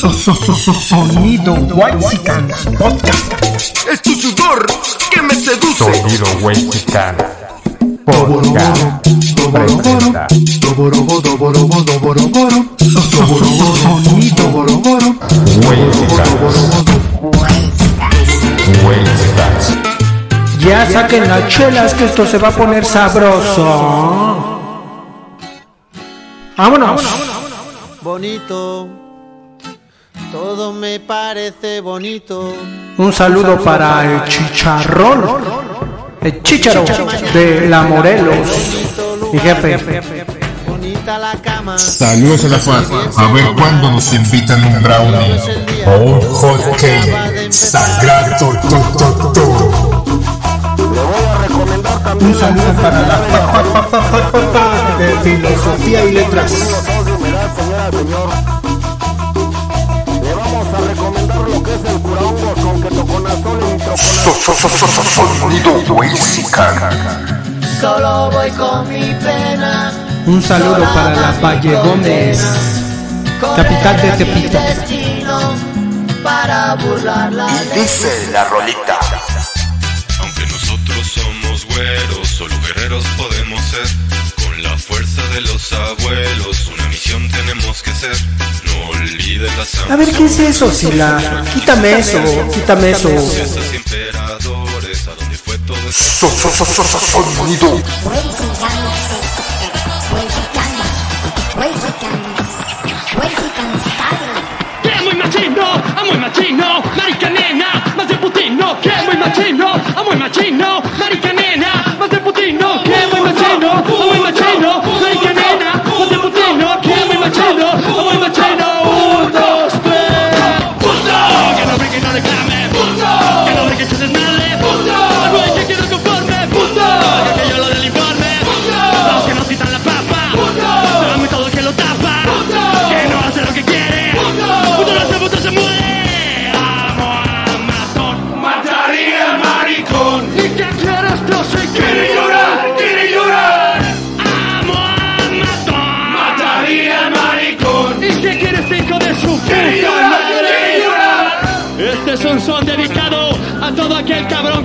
Sonido Whitezican Podcast. Es tu sudor que me seduce. Sonido Whitezican Podcast presenta Sonido Whitezican Ya saquen las chelas que esto se va a poner sabroso. Vámonos. bonito. Todo me parece bonito. Un saludo para el chicharrón. El chicharo de la Morelos. Mi jefe. Bonita la cama. Saludos a la FAD. A ver cuándo nos invitan un brownie o un hot cake. Sagrado to, to, to. Un saludo para la fa- fa- fa- fa- fa- fa- fa- de filosofía y letras. Sonido. Solo voy con mi pena. Un saludo para la Valle Gómez. Capital de Tepito. Destino para burlar la Dice la rolita. Aunque nosotros somos güeros, solo guerreros podemos ser. Con la fuerza de los abuelos, una misión tenemos a ver, ¿qué es eso, Sila? Quítame eso, quítame eso. sonido. machino, amo el machino, marica e más de putino, que muy machino, amo el machino, más e de putino, muy machino.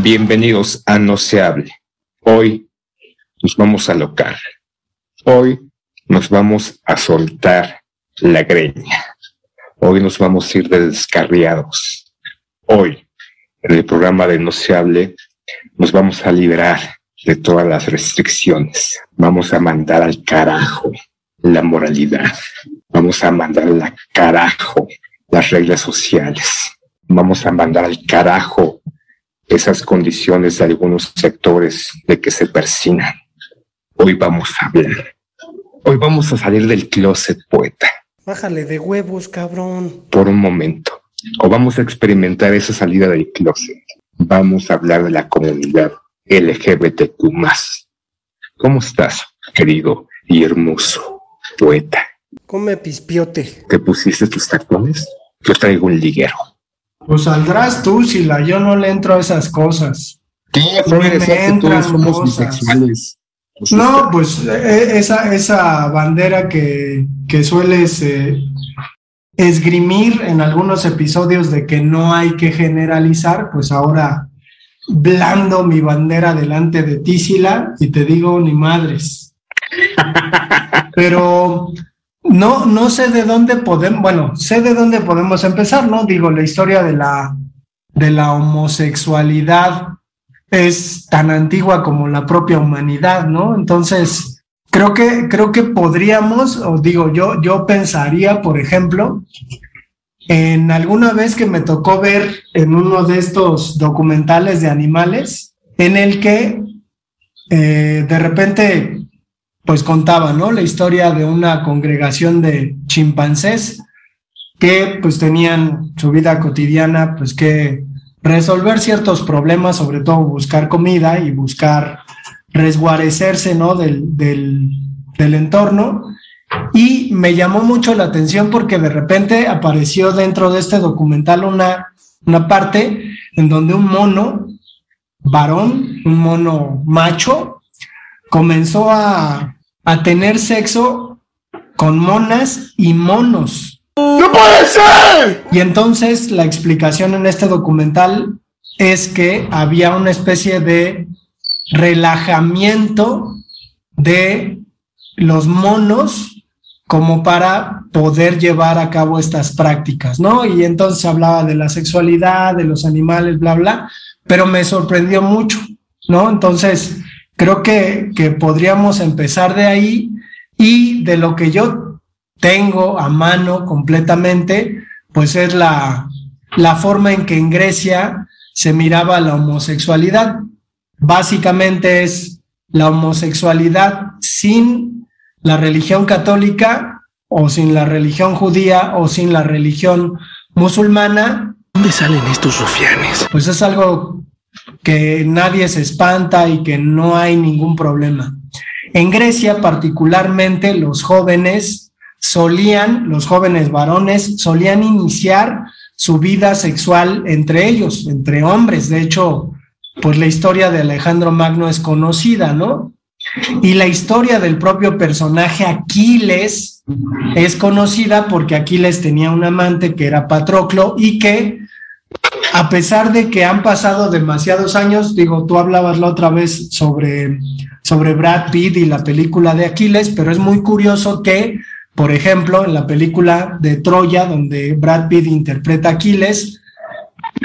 Bienvenidos a No se hable. Hoy nos vamos a locar. Hoy nos vamos a soltar la greña. Hoy nos vamos a ir de descarriados. Hoy, en el programa de No se hable, nos vamos a liberar de todas las restricciones. Vamos a mandar al carajo la moralidad. Vamos a mandar al carajo las reglas sociales. Vamos a mandar al carajo esas condiciones de algunos sectores de que se persinan. Hoy vamos a hablar. Hoy vamos a salir del closet poeta Bájale de huevos, cabrón. por un momento. O vamos a experimentar esa salida del closet. Vamos a hablar de la comunidad LGBTQ. ¿Cómo estás, querido y hermoso poeta? Come pispiote. ¿Te pusiste tus tacones? Yo traigo un liguero. Pues saldrás tú, Sila, yo no le entro a esas cosas. ¿Qué? No me entran cosas. No, pues eh, esa, esa bandera que, que sueles eh, esgrimir en algunos episodios de que no hay que generalizar, pues ahora blando mi bandera delante de ti, Sila, y te digo ni madres. Pero no, no sé de dónde podemos, bueno, sé de dónde podemos empezar, ¿no? Digo, la historia de la, de la homosexualidad es tan antigua como la propia humanidad, ¿no? Entonces, creo que, creo que podríamos, o digo, yo, yo pensaría, por ejemplo, en alguna vez que me tocó ver en uno de estos documentales de animales, en el que eh, de repente, pues contaba, ¿no? La historia de una congregación de chimpancés que pues tenían su vida cotidiana, pues que resolver ciertos problemas, sobre todo buscar comida y buscar resguarecerse, ¿no? Del, del, del entorno. Y me llamó mucho la atención porque de repente apareció dentro de este documental una, una parte en donde un mono varón, un mono macho, comenzó a, a tener sexo con monas y monos. ¡No puede ser! Y entonces la explicación en este documental es que había una especie de relajamiento de los monos como para poder llevar a cabo estas prácticas, ¿no? Y entonces hablaba de la sexualidad, de los animales, bla, bla, pero me sorprendió mucho, ¿no? Entonces, creo que, que podríamos empezar de ahí y de lo que yo tengo a mano completamente, pues es la, la forma en que en Grecia se miraba la homosexualidad. Básicamente es la homosexualidad sin la religión católica o sin la religión judía o sin la religión musulmana. ¿Dónde salen estos rufianes? Pues es algo que nadie se espanta y que no hay ningún problema. En Grecia particularmente los jóvenes solían, los jóvenes varones solían iniciar su vida sexual entre ellos, entre hombres. De hecho, pues la historia de Alejandro Magno es conocida, ¿no? Y la historia del propio personaje Aquiles es conocida porque Aquiles tenía un amante que era Patroclo y que a pesar de que han pasado demasiados años, digo, tú hablabas la otra vez sobre, sobre Brad Pitt y la película de Aquiles, pero es muy curioso que, por ejemplo, en la película de Troya, donde Brad Pitt interpreta a Aquiles,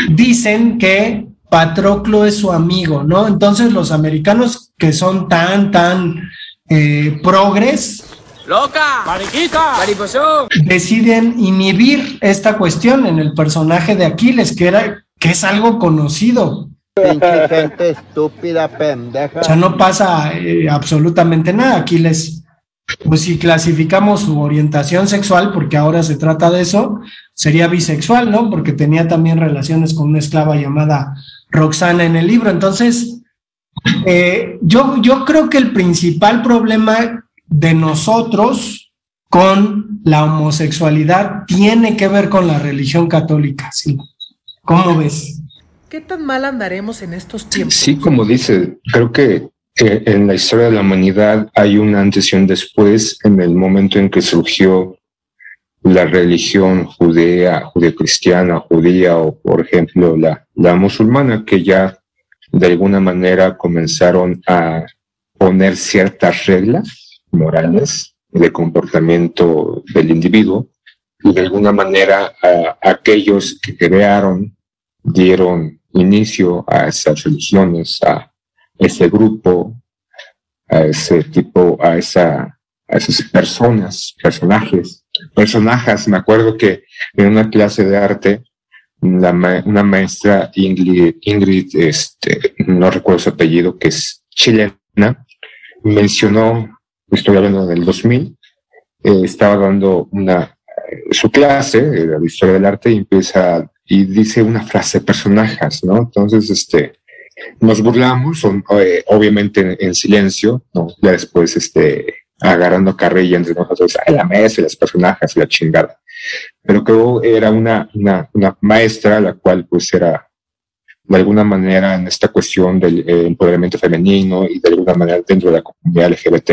dicen que Patroclo es su amigo, ¿no? Entonces los americanos que son tan, tan eh, progres, ¡Loca! ¡Mariquita! ¡Mariposón! deciden inhibir esta cuestión en el personaje de Aquiles, que, era, que es algo conocido. Pinche gente estúpida, pendeja. O sea, no pasa eh, absolutamente nada. Aquiles, pues si clasificamos su orientación sexual, porque ahora se trata de eso, sería bisexual, ¿no? Porque tenía también relaciones con una esclava llamada Roxana en el libro. Entonces, eh, yo, yo creo que el principal problema de nosotros con la homosexualidad tiene que ver con la religión católica, ¿sí? ¿Cómo ves? ¿Qué tan mal andaremos en estos tiempos? Sí, como dice, creo que eh, en la historia de la humanidad hay un antes y un después en el momento en que surgió la religión judea, judeocristiana, judía o, por ejemplo, la, la musulmana, que ya de alguna manera comenzaron a poner ciertas reglas morales de comportamiento del individuo y de alguna manera a, aquellos que crearon, dieron inicio a esas religiones, a ese grupo, a ese tipo, a esa, a esas personas, personajes, personajes. Me acuerdo que en una clase de arte, la una maestra Ingrid, Ingrid este, no recuerdo su apellido, que es chilena, mencionó, estoy hablando del 2000, eh, estaba dando una, su clase de la historia del arte y empieza y dice una frase, personajes, ¿no? Entonces, este, nos burlamos, eh, obviamente en, en, silencio, ¿no? Ya después, este, agarrando carrilla entre nosotros, la mesa y las personajes y la chingada. Pero creo era una, una, una maestra, la cual pues era de alguna manera en esta cuestión del eh, empoderamiento femenino y de alguna manera dentro de la comunidad LGBT,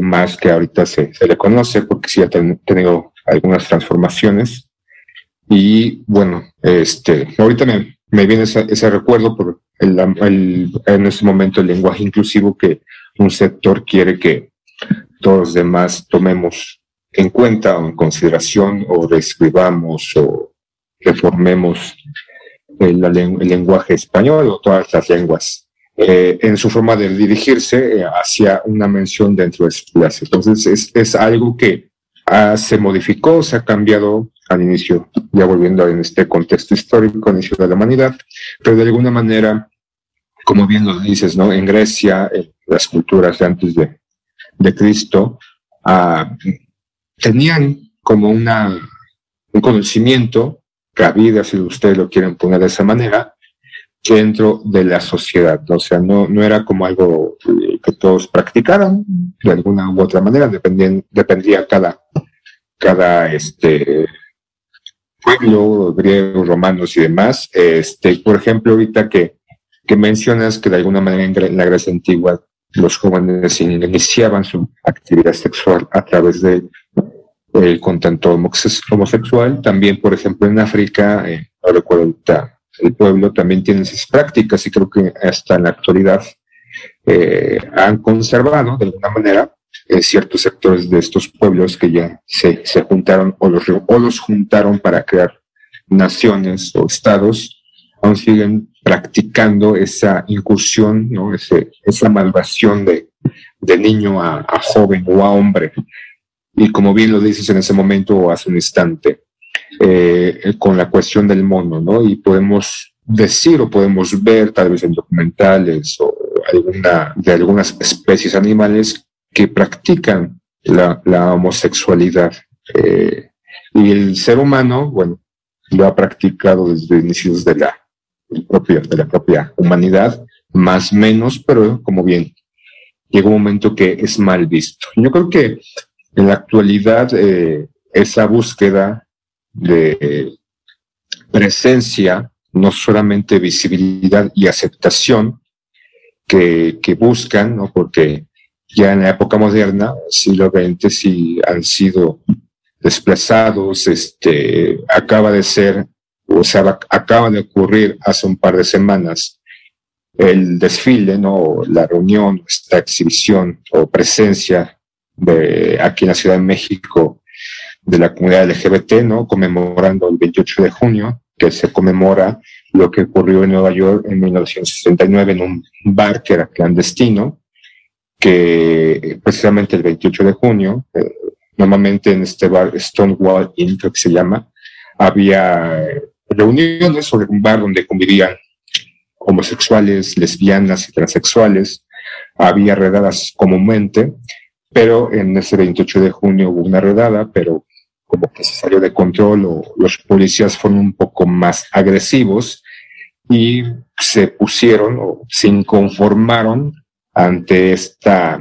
más que ahorita se, se le conoce porque sí ha tenido algunas transformaciones. Y bueno, este, ahorita me, me viene ese, ese recuerdo por el, en este momento el lenguaje inclusivo que un sector quiere que todos los demás tomemos en cuenta o en consideración o reescribamos o reformemos el lenguaje español o todas las lenguas eh, en su forma de dirigirse eh, hacia una mención dentro de su clase. Entonces es, es algo que ah, se modificó, se ha cambiado al inicio, ya volviendo en este contexto histórico, inicio de la humanidad, pero de alguna manera, como bien lo dices, ¿no? En Grecia, en las culturas de antes de, de Cristo, ah, tenían como una, un conocimiento, cabida, si ustedes lo quieren poner de esa manera, dentro de la sociedad. O sea, no, no era como algo eh, que todos practicaran de alguna u otra manera, dependía, dependía cada, cada este, pueblo, griegos, romanos y demás. Este, por ejemplo, ahorita que, que mencionas que de alguna manera en la Grecia antigua los jóvenes iniciaban su actividad sexual a través de el contacto homosexual. También, por ejemplo, en África, eh, no recuerdo el pueblo también tiene esas prácticas y creo que hasta en la actualidad eh, han conservado de alguna manera en ciertos sectores de estos pueblos que ya se, se juntaron o los, o los juntaron para crear naciones o estados, aún siguen practicando esa incursión, ¿no? Ese, esa malvación de, de niño a, a, joven o a hombre. Y como bien lo dices en ese momento o hace un instante, eh, con la cuestión del mono, ¿no? Y podemos decir o podemos ver tal vez en documentales o alguna, de algunas especies animales que practican la, la homosexualidad. Eh, y el ser humano, bueno, lo ha practicado desde inicios de la, propia, de la propia humanidad, más menos, pero como bien, llega un momento que es mal visto. Yo creo que en la actualidad eh, esa búsqueda de presencia, no solamente visibilidad y aceptación que, que buscan, ¿no? porque ya en la época moderna, siglo XX, sí han sido desplazados, este, acaba de ser, o sea, acaba de ocurrir hace un par de semanas el desfile, ¿no? La reunión, esta exhibición o presencia de aquí en la Ciudad de México de la comunidad LGBT, ¿no? Conmemorando el 28 de junio, que se conmemora lo que ocurrió en Nueva York en 1969 en un bar que era clandestino, que precisamente el 28 de junio, eh, normalmente en este bar Stonewall Inn, creo que se llama, había reuniones sobre un bar donde convivían homosexuales, lesbianas y transexuales, había redadas comúnmente, pero en ese 28 de junio hubo una redada, pero como que se salió de control o los policías fueron un poco más agresivos y se pusieron o se inconformaron ante esta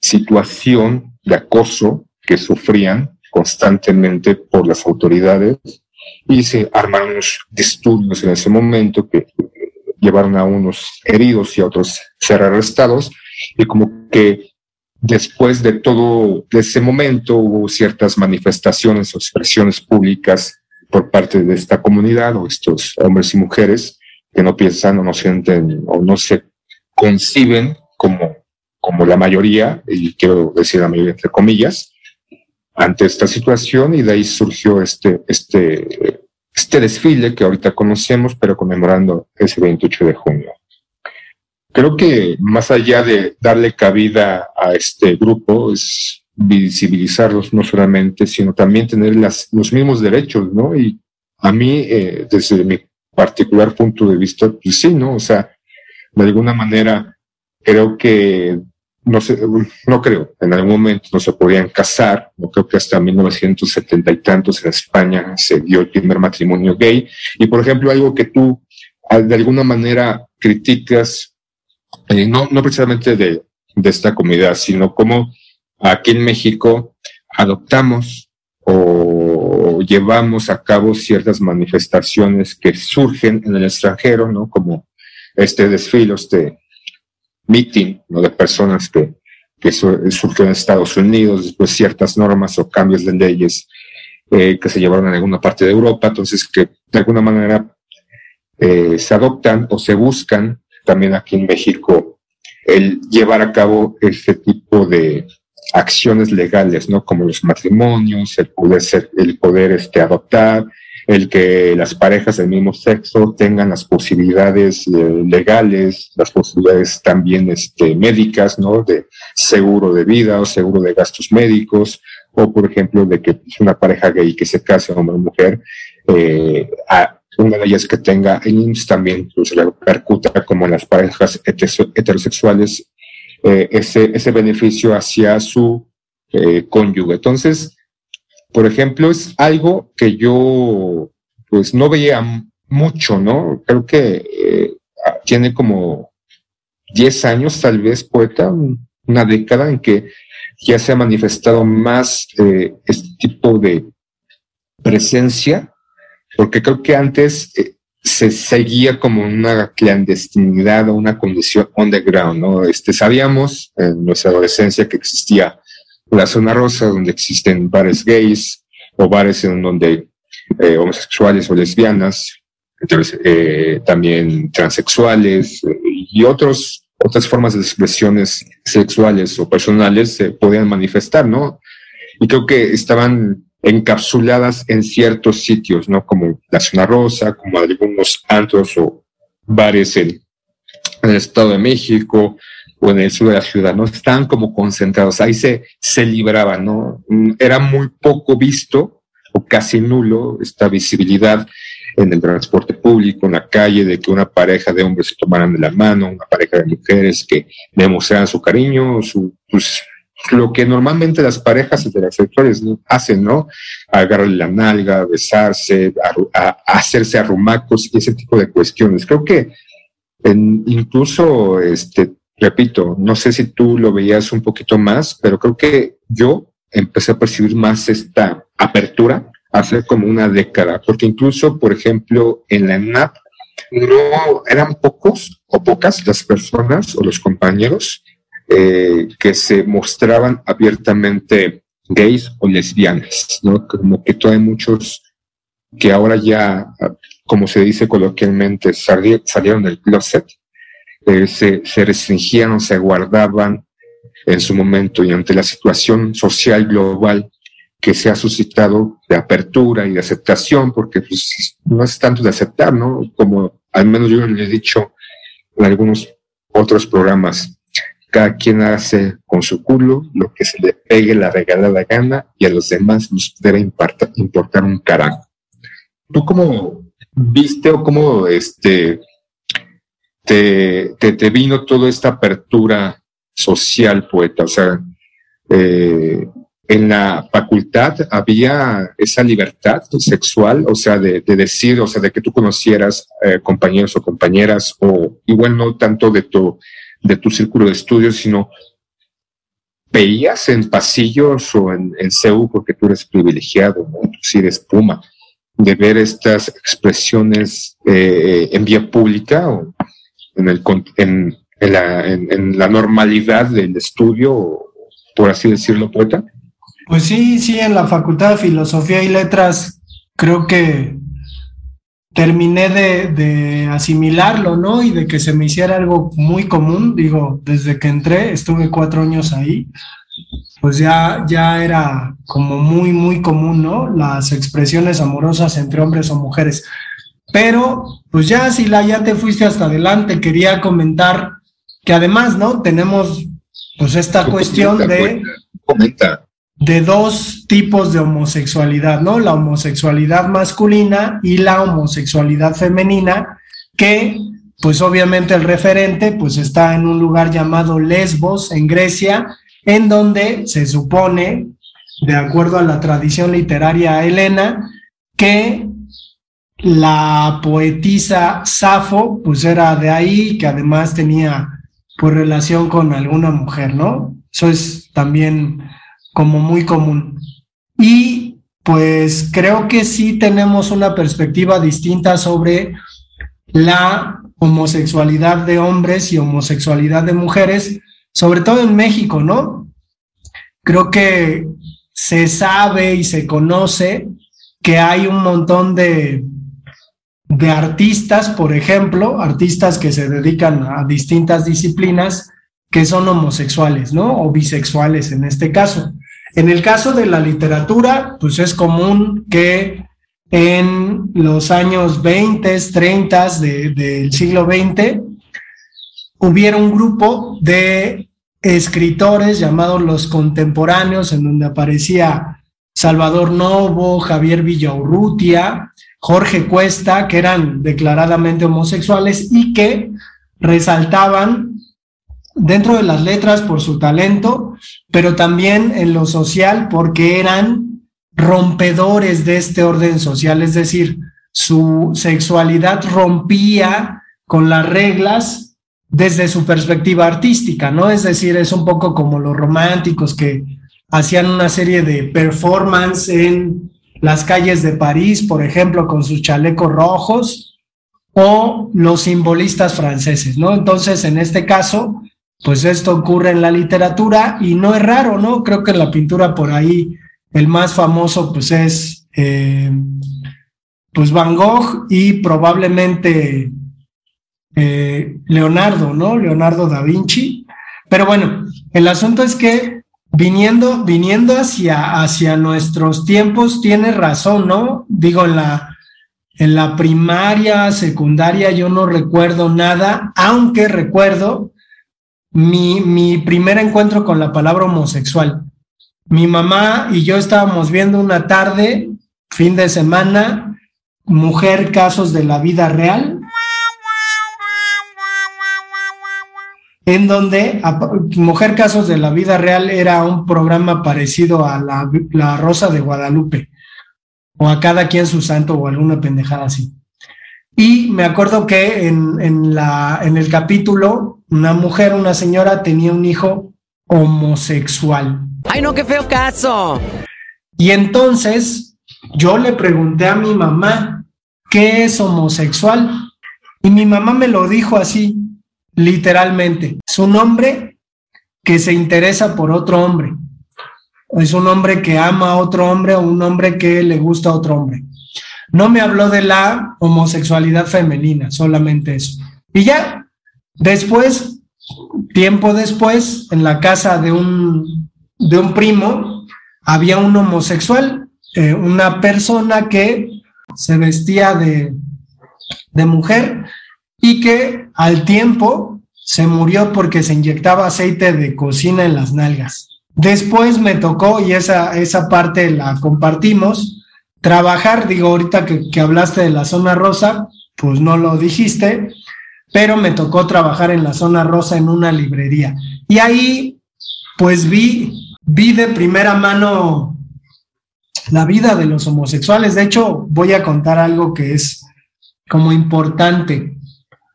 situación de acoso que sufrían constantemente por las autoridades y se armaron unos disturbios en ese momento que llevaron a unos heridos y a otros ser arrestados y como que después de todo ese momento hubo ciertas manifestaciones o expresiones públicas por parte de esta comunidad o estos hombres y mujeres que no piensan o no sienten o no se conciben como, como la mayoría, y quiero decir la mayoría entre comillas, ante esta situación y de ahí surgió este, este, este desfile que ahorita conocemos, pero conmemorando ese 28 de junio. Creo que más allá de darle cabida a este grupo, es visibilizarlos no solamente, sino también tener las, los mismos derechos, ¿no? Y a mí, eh, desde mi particular punto de vista, pues sí, ¿no? O sea, de alguna manera creo que no sé, no creo, en algún momento no se podían casar, no creo que hasta 1970 y tantos en España se dio el primer matrimonio gay. Y por ejemplo, algo que tú de alguna manera criticas, eh, no, no precisamente de, de esta comunidad, sino como aquí en México adoptamos o llevamos a cabo ciertas manifestaciones que surgen en el extranjero, ¿no? Como este desfile, este meeting ¿no? de personas que, que surgió en Estados Unidos, después ciertas normas o cambios de leyes eh, que se llevaron en alguna parte de Europa, entonces que de alguna manera eh, se adoptan o se buscan también aquí en México el llevar a cabo este tipo de acciones legales, ¿no? Como los matrimonios, el poder ser, el poder este, adoptar, el que las parejas del mismo sexo tengan las posibilidades eh, legales, las posibilidades también este, médicas, ¿no? De seguro de vida o seguro de gastos médicos, o por ejemplo, de que una pareja gay que se case hombre o mujer, eh, a una de ellas que tenga el IMSS también pues, se repercuta como en las parejas heterosexuales eh, ese, ese beneficio hacia su eh, cónyuge. Entonces, por ejemplo, es algo que yo pues no veía mucho, ¿no? Creo que eh, tiene como 10 años, tal vez, poeta, una década en que ya se ha manifestado más este tipo de presencia, porque creo que antes eh, se seguía como una clandestinidad o una condición underground, ¿no? Este, sabíamos en nuestra adolescencia que existía la zona rosa, donde existen bares gays o bares en donde eh, homosexuales o lesbianas, eh, también transexuales y otros otras formas de expresiones sexuales o personales se podían manifestar, ¿no? Y creo que estaban encapsuladas en ciertos sitios, ¿no? Como la zona rosa, como algunos antros o bares en el Estado de México, o en el sur de la ciudad, ¿no? Estaban como concentrados, ahí se, se libraban, ¿no? Mm, era muy poco visto o casi nulo esta visibilidad en el transporte público, en la calle, de que una pareja de hombres se tomaran de la mano, una pareja de mujeres que demostraran su cariño, su, pues, lo que normalmente las parejas heterosexuales hacen, ¿no? Agarrarle la nalga, besarse, a, hacerse arrumacos y ese tipo de cuestiones. Creo que en, incluso este, repito, no sé si tú lo veías un poquito más, pero creo que yo empecé a percibir más esta apertura hace como una década, porque incluso, por ejemplo, en la ENAP no eran pocos o pocas las personas o los compañeros eh, que se mostraban abiertamente gays o lesbianas, ¿no? Como que todavía muchos que ahora ya, como se dice coloquialmente, salieron del closet, eh, se, se restringían o se guardaban en su momento y ante la situación social global que se ha suscitado de apertura y de aceptación, porque pues, no es tanto de aceptar, ¿no? Como al menos yo le he dicho en algunos otros programas, cada quien hace con su culo lo que se le pegue la regalada gana y a los demás nos debe importar un carajo. ¿Tú cómo viste o cómo este, te, te, vino toda esta apertura social, poeta? O sea, eh, en la facultad había esa libertad sexual, o sea, de, decir, o sea, de que tú conocieras eh, compañeros o compañeras, o igual no tanto de tu, de tu círculo de estudios, sino veías en pasillos o en, en CEU, porque tú eres privilegiado, ¿no? tú eres puma, de ver estas expresiones eh, en vía pública o en, el, la, en, la normalidad del estudio, por así decirlo, poeta? Pues sí, sí, en la Facultad de Filosofía y Letras creo que terminé de, de, asimilarlo, ¿no? Y de que se me hiciera algo muy común. Digo, desde que entré, estuve cuatro años ahí, pues ya, ya era como muy, muy común, ¿no? Las expresiones amorosas entre hombres o mujeres. Pero, pues ya, si la ya te fuiste hasta adelante, quería comentar que además, ¿no? Tenemos, pues, esta cuestión de, de dos tipos de homosexualidad, ¿no? La homosexualidad masculina y la homosexualidad femenina, que, pues, obviamente el referente, pues, está en un lugar llamado Lesbos, en Grecia, en donde se supone, de acuerdo a la tradición literaria helena, que la poetisa Safo, pues era de ahí, que además tenía pues relación con alguna mujer, ¿no? Eso es también como muy común. Y pues creo que sí tenemos una perspectiva distinta sobre la homosexualidad de hombres y homosexualidad de mujeres, sobre todo en México, ¿no? Creo que se sabe y se conoce que hay un montón de de artistas, por ejemplo, artistas que se dedican a distintas disciplinas que son homosexuales, ¿no? O bisexuales en este caso. En el caso de la literatura, pues es común que en los años 20, 30 del siglo XX, hubiera un grupo de escritores llamados los contemporáneos, en donde aparecía Salvador Novo, Javier Villaurrutia, Jorge Cuesta, que eran declaradamente homosexuales y que resaltaban dentro de las letras por su talento, pero también en lo social porque eran rompedores de este orden social, es decir, su sexualidad rompía con las reglas desde su perspectiva artística, ¿no? Es decir, es un poco como los románticos que hacían una serie de performance en las calles de París, por ejemplo, con sus chalecos rojos, o los simbolistas franceses, ¿no? Entonces, en este caso, pues esto ocurre en la literatura y no es raro, ¿no? Creo que en la pintura por ahí el más famoso pues es eh, pues Van Gogh y probablemente eh, Leonardo, ¿no? Leonardo da Vinci. Pero bueno, el asunto es que viniendo, viniendo hacia, hacia nuestros tiempos, tiene razón, ¿no? Digo, en la, en la primaria, secundaria, yo no recuerdo nada, aunque recuerdo mi, mi primer encuentro con la palabra homosexual mi mamá y yo estábamos viendo una tarde, fin de semana, Mujer Casos de la Vida Real, en donde Mujer Casos de la Vida Real era un programa parecido a la, la Rosa de Guadalupe, o a cada quien su santo o alguna pendejada así. Y me acuerdo que en, en, la, en el capítulo, una mujer, una señora, tenía un hijo homosexual. ¡Ay, no, qué feo caso! Y entonces yo le pregunté a mi mamá, ¿qué es homosexual? Y mi mamá me lo dijo así, literalmente. Es un hombre que se interesa por otro hombre. Es un hombre que ama a otro hombre o un hombre que le gusta a otro hombre. No me habló de la homosexualidad femenina, solamente eso. Y ya, después, tiempo después, en la casa de un de un primo había un homosexual, eh, una persona que se vestía de, de mujer y que al tiempo se murió porque se inyectaba aceite de cocina en las nalgas. Después me tocó, y esa, esa parte la compartimos, trabajar, digo, ahorita que, que hablaste de la zona rosa, pues no lo dijiste, pero me tocó trabajar en la zona rosa en una librería. Y ahí, pues vi vi de primera mano la vida de los homosexuales. De hecho, voy a contar algo que es como importante.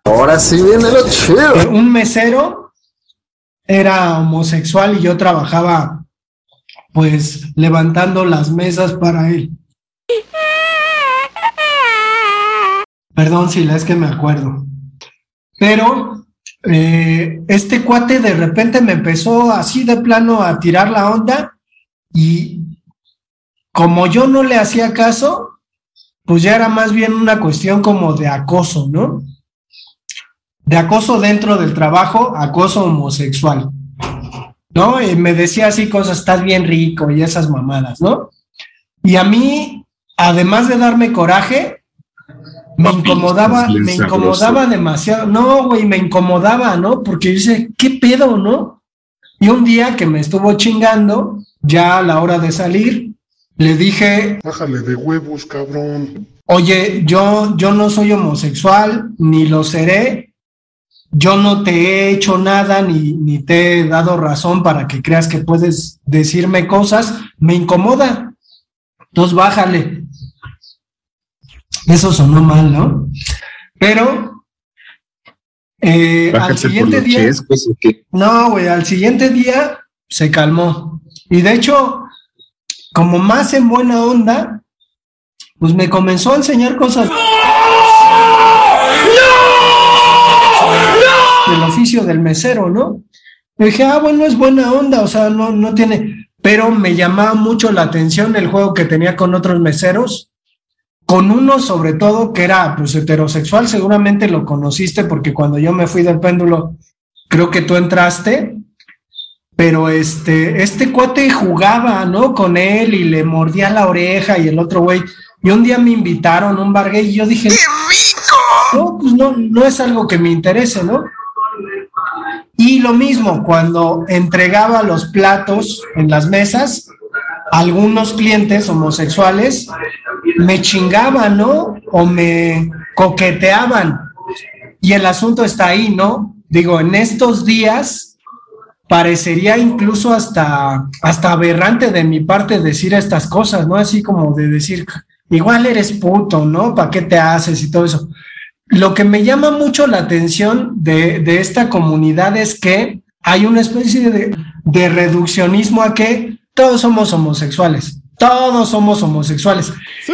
Ahora sí viene lo chido. Eh, un mesero era homosexual y yo trabajaba pues levantando las mesas para él. Perdón si la es que me acuerdo. Pero eh, este cuate de repente me empezó así de plano a tirar la onda y como yo no le hacía caso, pues ya era más bien una cuestión como de acoso, ¿no? De acoso dentro del trabajo, acoso homosexual, ¿no? Y me decía así cosas, estás bien rico y esas mamadas, ¿no? Y a mí, además de darme coraje, me incomodaba, me incomodaba demasiado. No, güey, me incomodaba, ¿no? Porque dice, ¿qué pedo, no? Y un día que me estuvo chingando, ya a la hora de salir, le dije, bájale de huevos, cabrón. Oye, yo, yo no soy homosexual, ni lo seré. Yo no te he hecho nada, ni, ni te he dado razón para que creas que puedes decirme cosas. Me incomoda. Entonces bájale. Eso sonó mal, ¿no? Pero eh, al siguiente día. no, güey, al siguiente día se calmó. Y de hecho, como más en buena onda, pues me comenzó a enseñar cosas. Del oficio del mesero, ¿no? Le dije, ah, bueno, es buena onda, o sea, no, no tiene. Pero me llamaba mucho la atención el juego que tenía con otros meseros con uno sobre todo que era pues heterosexual, seguramente lo conociste porque cuando yo me fui del péndulo, creo que tú entraste, pero este, este cuate jugaba, ¿no? Con él y le mordía la oreja y el otro güey Y un día me invitaron a un bar gay y yo dije, ¡qué rico! No, pues no, no es algo que me interese, ¿no? Y lo mismo, cuando entregaba los platos en las mesas, algunos clientes homosexuales me chingaban, ¿no? O me coqueteaban. Y el asunto está ahí, ¿no? Digo, en estos días parecería incluso hasta, hasta aberrante de mi parte decir estas cosas, ¿no? Así como de decir, igual eres puto, ¿no? ¿Para qué te haces y todo eso? Lo que me llama mucho la atención de, de esta comunidad es que hay una especie de, de reduccionismo a que todos somos homosexuales, todos somos homosexuales. Sí.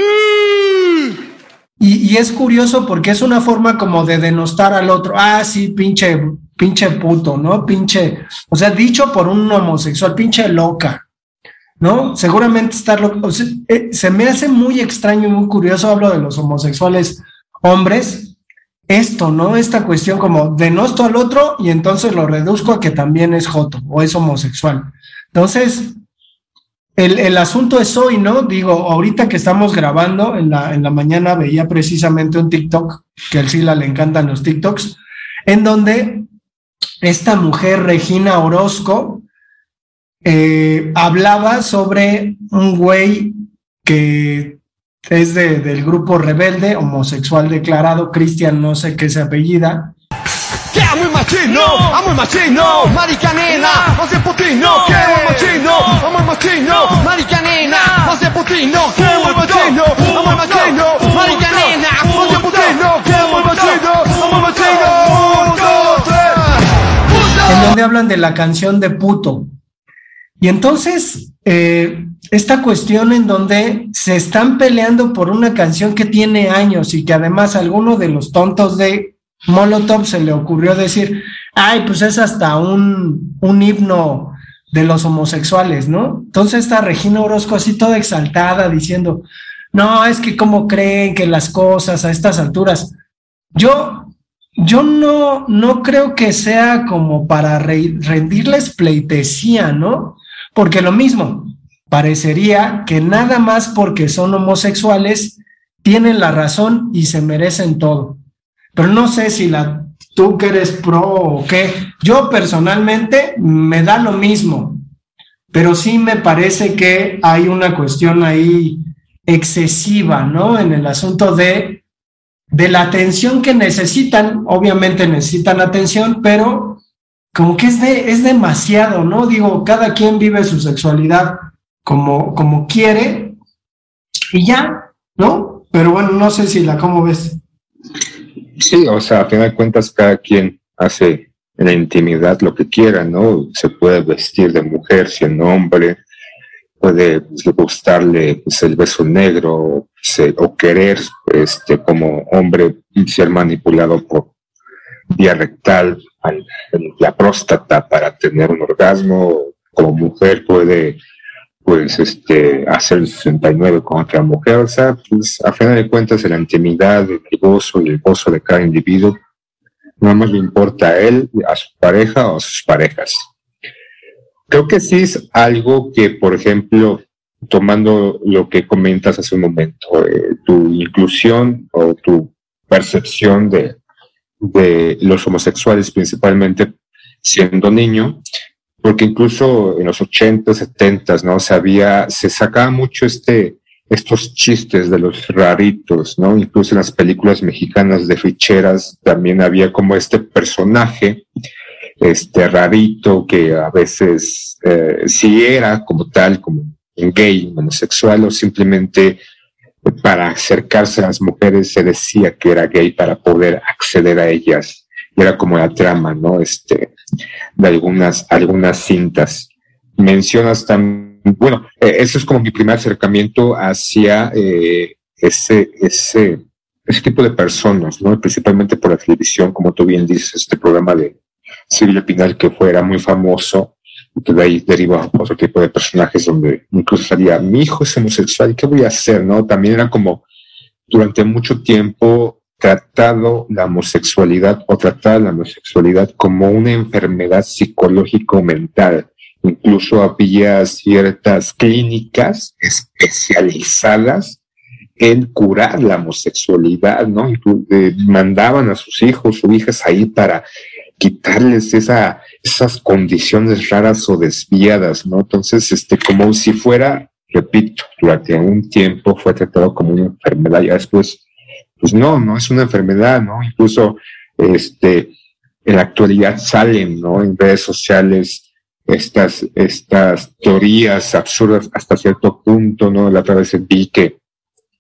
Y, es curioso porque es una forma como de denostar al otro. Ah, sí, pinche, pinche puto, ¿no? Pinche, o sea, dicho por un homosexual, pinche loca, ¿no? Seguramente estar loco. O sea, eh, se me hace muy extraño y muy curioso, hablo de los homosexuales hombres, esto, ¿no? Esta cuestión como denosto al otro y entonces lo reduzco a que también es joto o es homosexual. Entonces, el, el, asunto es hoy, ¿no? Digo, ahorita que estamos grabando, en la, en la mañana veía precisamente un TikTok, que al Sila le encantan los TikToks, en donde esta mujer, Regina Orozco, eh, hablaba sobre un güey que es de, del grupo rebelde, homosexual declarado, Cristian, no sé qué se apellida, amo putino, amo putino, amo putino, amo en donde hablan de la canción de puto. Y entonces, eh, esta cuestión en donde se están peleando por una canción que tiene años y que además alguno de los tontos de Molotov se le ocurrió decir, ay, pues es hasta un, un himno de los homosexuales, ¿no? Entonces está Regina Orozco así toda exaltada diciendo, no, es que cómo creen que las cosas a estas alturas. Yo, yo no, no creo que sea como para re rendirles pleitesía, ¿no? Porque lo mismo, parecería que nada más porque son homosexuales tienen la razón y se merecen todo pero no sé si la tú que eres pro o qué. Yo personalmente me da lo mismo, pero sí me parece que hay una cuestión ahí excesiva, ¿no? En el asunto de, de la atención que necesitan, obviamente necesitan atención, pero como que es, es demasiado, ¿no? Digo, cada quien vive su sexualidad como, como quiere y ya, ¿no? Pero bueno, no sé si la, ¿cómo ves? Sí, o sea, a final de cuentas cada quien hace en la intimidad lo que quiera, ¿no? Se puede vestir de mujer, siendo hombre, puede pues, gustarle pues, el beso negro o querer este, como hombre ser manipulado por vía rectal la próstata para tener un orgasmo, como mujer puede pues este, hacer el 69 con otra mujer. O sea, pues a final de cuentas, la intimidad, el gozo y el gozo de cada individuo, no más le importa a él, a su pareja o a sus parejas. Creo que sí es algo que, por ejemplo, tomando lo que comentas hace un momento, eh, tu inclusión o tu percepción de, de los homosexuales, principalmente siendo niño, porque incluso en los 80, 70, ¿no? Se había, se sacaba mucho este, estos chistes de los raritos, ¿no? Incluso en las películas mexicanas de ficheras también había como este personaje, este rarito que a veces eh, si era como tal, como un gay, homosexual o simplemente para acercarse a las mujeres se decía que era gay para poder acceder a ellas. Era como la trama, ¿no? Este, de algunas, algunas cintas. Mencionas también, bueno, eh, eso es como mi primer acercamiento hacia eh, ese, ese, ese tipo de personas, ¿no? Principalmente por la televisión, como tú bien dices, este programa de Silvia Pinal que fuera muy famoso, y que de ahí deriva otro tipo de personajes donde incluso salía, mi hijo es homosexual, ¿qué voy a hacer? ¿No? También era como, durante mucho tiempo, tratado la homosexualidad o tratar la homosexualidad como una enfermedad psicológico-mental. Incluso había ciertas clínicas especializadas en curar la homosexualidad, ¿no? Eh, mandaban a sus hijos o hijas ahí para quitarles esa, esas condiciones raras o desviadas, ¿no? Entonces, este, como si fuera, repito, durante un tiempo fue tratado como una enfermedad, ya después, pues no, no es una enfermedad, ¿no? Incluso, este, en la actualidad salen, ¿no? En redes sociales estas, estas teorías absurdas hasta cierto punto, ¿no? La otra vez vi que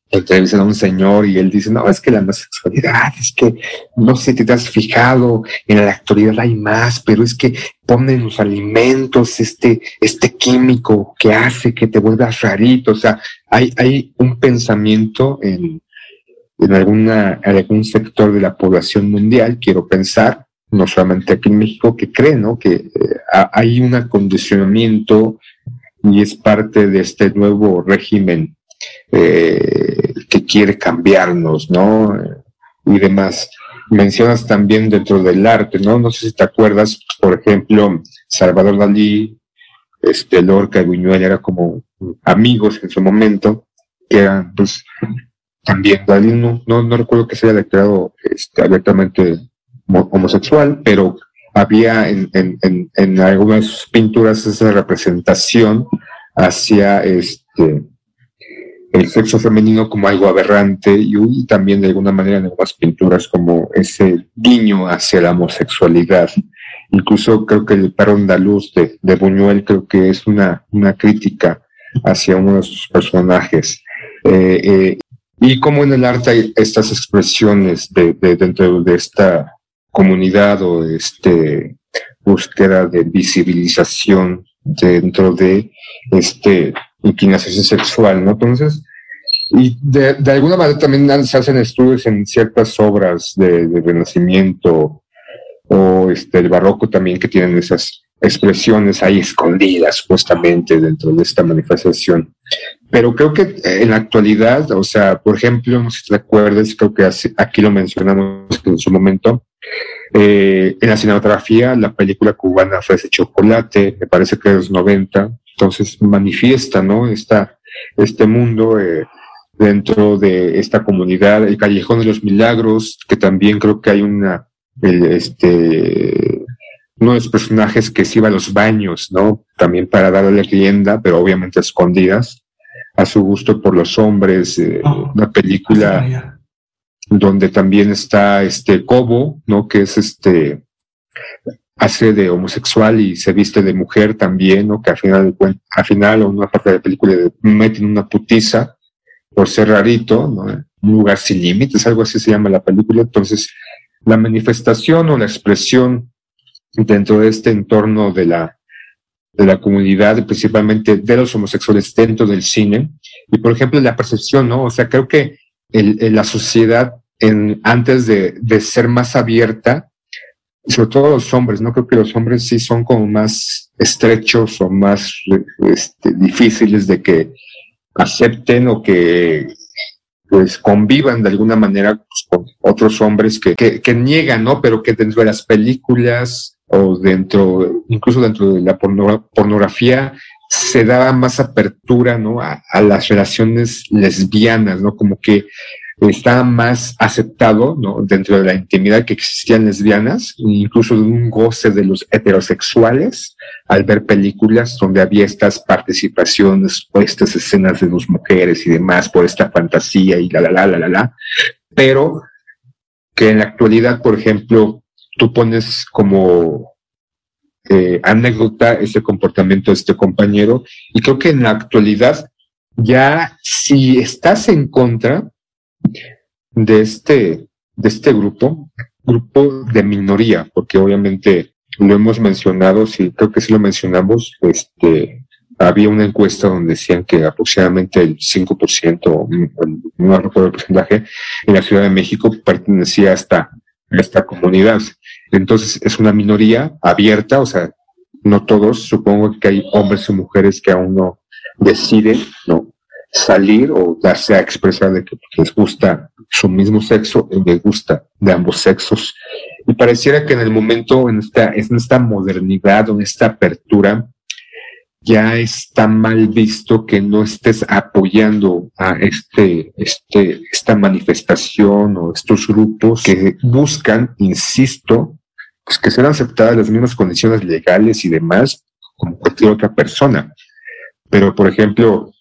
entrevistan a un señor y él dice, no, es que la homosexualidad, es que no sé si te has fijado, en la actualidad hay más, pero es que ponen los alimentos este, este químico que hace que te vuelvas rarito, o sea, hay, hay un pensamiento en, en, alguna, algún sector de la población mundial, quiero pensar, no solamente aquí en México, que creen ¿no? que eh, hay un acondicionamiento y es parte de este nuevo régimen eh, que quiere cambiarnos, ¿no? Y demás. Mencionas también dentro del arte, ¿no? No sé si te acuerdas, por ejemplo, Salvador Dalí, este, Lorca y Buñuel eran como amigos en su momento, que eran, pues, también Dalí no, no, recuerdo que se haya declarado este, abiertamente homosexual, pero había en, en, en, algunas pinturas esa representación hacia este el sexo femenino como algo aberrante y, también de alguna manera en algunas pinturas como ese guiño hacia la homosexualidad. Incluso creo que el perro andaluz de, de Buñuel creo que es una, una crítica hacia uno de sus personajes. Eh, eh, y como en el arte hay estas expresiones de, de, dentro de esta comunidad o este búsqueda de visibilización dentro de este inclinación sexual, ¿no? Entonces, y de, de, alguna manera también se hacen estudios en ciertas obras de, de Renacimiento o este, el barroco también que tienen esas expresiones ahí escondidas justamente dentro de esta manifestación. Pero creo que en la actualidad, o sea, por ejemplo, si te acuerdas, creo que aquí lo mencionamos en su momento, eh, en la cinematografía, la película cubana fue ese chocolate, me parece que es los 90, entonces manifiesta, ¿no? Esta, este mundo eh, dentro de esta comunidad, el Callejón de los Milagros, que también creo que hay una, este, uno de los personajes que se iba a los baños, ¿no? También para darle leyenda, pero obviamente escondidas, a su gusto por los hombres, eh, oh, una película donde también está este Cobo, ¿no? Que es este, hace de homosexual y se viste de mujer también, ¿no? Que al final, al final, o una parte de la película meten una putiza por ser rarito, ¿no? Un lugar sin límites, algo así se llama la película. Entonces, la manifestación o la expresión dentro de este entorno de la, de la comunidad, principalmente de los homosexuales dentro del cine, y por ejemplo, la percepción, ¿no? O sea, creo que la sociedad en, antes de, de, ser más abierta, sobre todo los hombres, no creo que los hombres sí son como más estrechos o más este, difíciles de que acepten o que pues convivan de alguna manera con otros hombres que, que, que, niegan, ¿no? Pero que dentro de las películas o dentro, incluso dentro de la pornografía, se daba más apertura, ¿no? A, las relaciones lesbianas, ¿no? Como que estaba más aceptado, ¿no? Dentro de la intimidad que existían lesbianas, incluso de un goce de los heterosexuales al ver películas donde había estas participaciones o estas escenas de dos mujeres y demás por esta fantasía y la, la, la, la, la, la. Pero que en la actualidad, por ejemplo, tú pones como eh, anécdota ese comportamiento de este compañero y creo que en la actualidad ya si estás en contra de este, de este grupo, grupo de minoría, porque obviamente lo hemos mencionado, sí, creo que sí lo mencionamos, este, había una encuesta donde decían que aproximadamente el 5%, no recuerdo el porcentaje, en la Ciudad de México pertenecía a esta, esta comunidad. Entonces es una minoría abierta, o sea, no todos, supongo que hay hombres y mujeres que aún no deciden, ¿no? salir o darse a expresar de que les gusta su mismo sexo y les gusta de ambos sexos. Y pareciera que en el momento, en esta, en esta modernidad o en esta apertura, ya está mal visto que no estés apoyando a este, este, esta manifestación o estos grupos que buscan, insisto, pues que sean aceptadas las mismas condiciones legales y demás como cualquier otra persona. Pero, por ejemplo,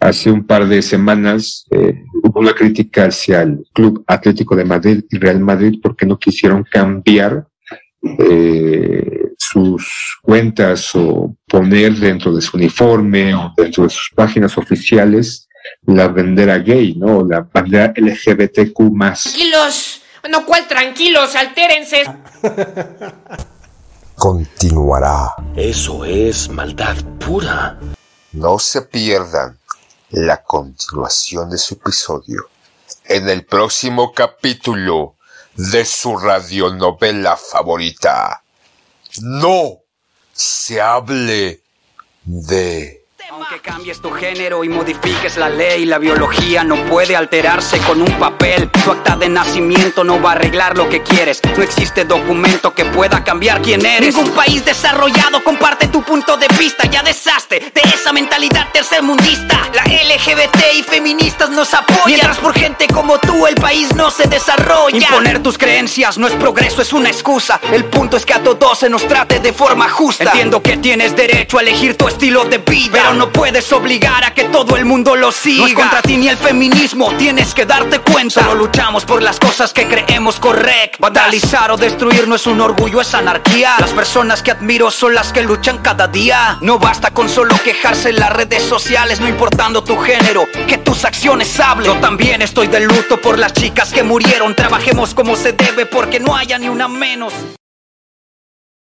hace un par de semanas eh, hubo una crítica hacia el Club Atlético de Madrid y Real Madrid porque no quisieron cambiar eh, sus cuentas o poner dentro de su uniforme o dentro de sus páginas oficiales la bandera gay, ¿no? La bandera LGBTQ más. Tranquilos, no cual tranquilos, altérense. Continuará. Eso es maldad pura. No se pierdan la continuación de su episodio en el próximo capítulo de su radionovela favorita. No se hable de... Aunque cambies tu género y modifiques la ley, la biología no puede alterarse con un papel. Tu acta de nacimiento no va a arreglar lo que quieres. No existe documento que pueda cambiar quién eres. Ningún país desarrollado comparte tu punto de vista. Ya deshazte de esa mentalidad tercermundista. La LGBT y feministas nos apoyan. Mientras por gente como tú el país no se desarrolla. Imponer tus creencias no es progreso, es una excusa. El punto es que a todos se nos trate de forma justa. Entiendo que tienes derecho a elegir tu estilo de vida. Pero no puedes obligar a que todo el mundo lo siga. No es contra ti ni el feminismo, tienes que darte cuenta. Solo luchamos por las cosas que creemos correctas. Vandalizar o destruir no es un orgullo, es anarquía. Las personas que admiro son las que luchan cada día. No basta con solo quejarse en las redes sociales, no importando tu género, que tus acciones hablen. Yo también estoy de luto por las chicas que murieron. Trabajemos como se debe porque no haya ni una menos.